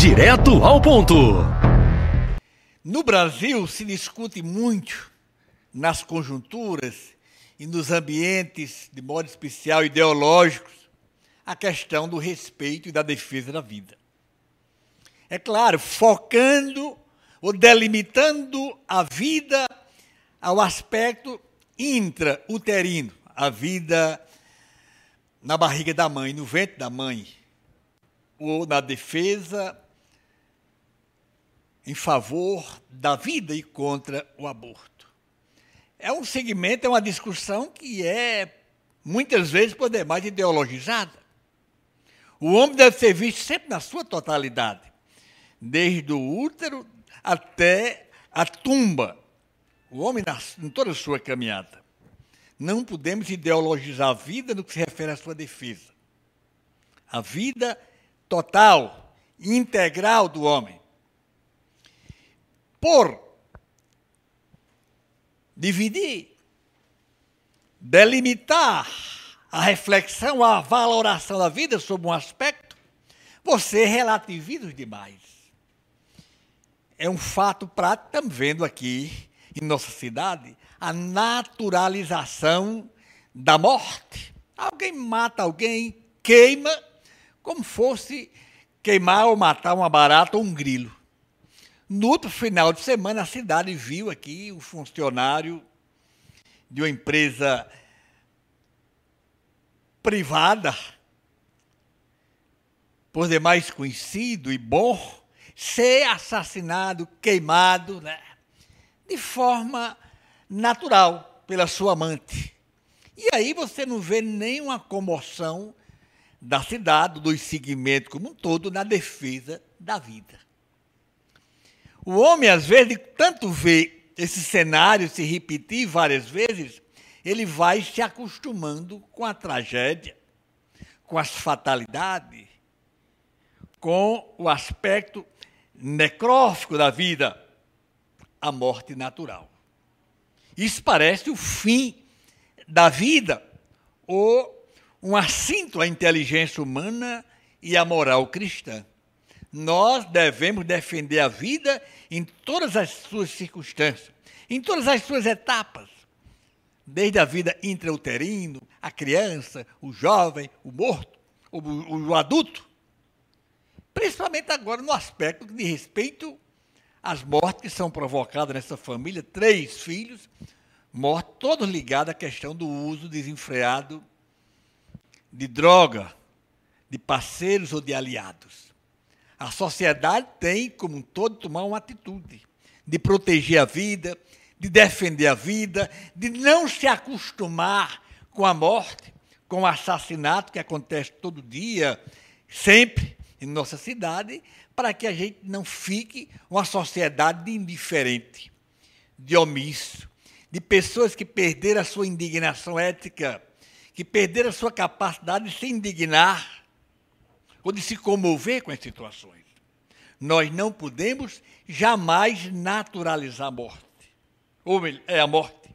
Direto ao ponto. No Brasil se discute muito nas conjunturas e nos ambientes, de modo especial ideológicos, a questão do respeito e da defesa da vida. É claro, focando ou delimitando a vida ao aspecto intrauterino, a vida na barriga da mãe, no ventre da mãe, ou na defesa em favor da vida e contra o aborto. É um segmento, é uma discussão que é muitas vezes por demais ideologizada. O homem deve ser visto sempre na sua totalidade, desde o útero até a tumba. O homem em toda a sua caminhada. Não podemos ideologizar a vida no que se refere à sua defesa. A vida total, integral do homem por dividir, delimitar a reflexão, a valoração da vida sob um aspecto, você relativiza demais. É um fato prático, estamos vendo aqui em nossa cidade, a naturalização da morte. Alguém mata alguém, queima, como fosse queimar ou matar uma barata ou um grilo. No outro final de semana, a cidade viu aqui um funcionário de uma empresa privada, por demais conhecido e bom, ser assassinado, queimado, né, de forma natural pela sua amante. E aí você não vê nenhuma comoção da cidade, dos segmentos como um todo, na defesa da vida. O homem, às vezes, tanto vê esse cenário se repetir várias vezes, ele vai se acostumando com a tragédia, com as fatalidades, com o aspecto necrófico da vida, a morte natural. Isso parece o fim da vida, ou um assinto à inteligência humana e à moral cristã. Nós devemos defender a vida em todas as suas circunstâncias, em todas as suas etapas, desde a vida intrauterino, a criança, o jovem, o morto, o, o, adulto, principalmente agora no aspecto de respeito às mortes que são provocadas nessa família, três filhos, mortos, todos ligados à questão do uso desenfreado de droga, de parceiros ou de aliados. A sociedade tem, como um todo, tomar uma atitude de proteger a vida, de defender a vida, de não se acostumar com a morte, com o assassinato que acontece todo dia, sempre em nossa cidade, para que a gente não fique uma sociedade indiferente, de omisso, de pessoas que perderam a sua indignação ética, que perderam a sua capacidade de se indignar ou de se comover com as situações. Nós não podemos jamais naturalizar a morte. Ou é a morte.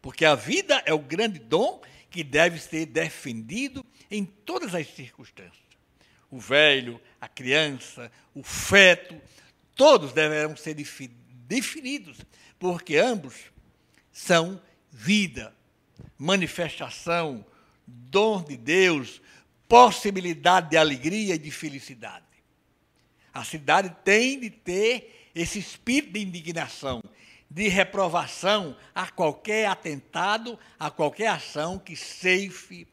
Porque a vida é o grande dom que deve ser defendido em todas as circunstâncias. O velho, a criança, o feto, todos deverão ser definidos, porque ambos são vida, manifestação, dom de Deus, possibilidade de alegria e de felicidade. A cidade tem de ter esse espírito de indignação, de reprovação a qualquer atentado, a qualquer ação que ceife,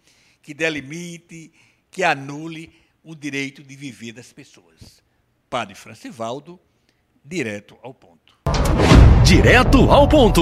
que delimite, que anule o direito de viver das pessoas. Padre Francivaldo, direto ao ponto. Direto ao ponto.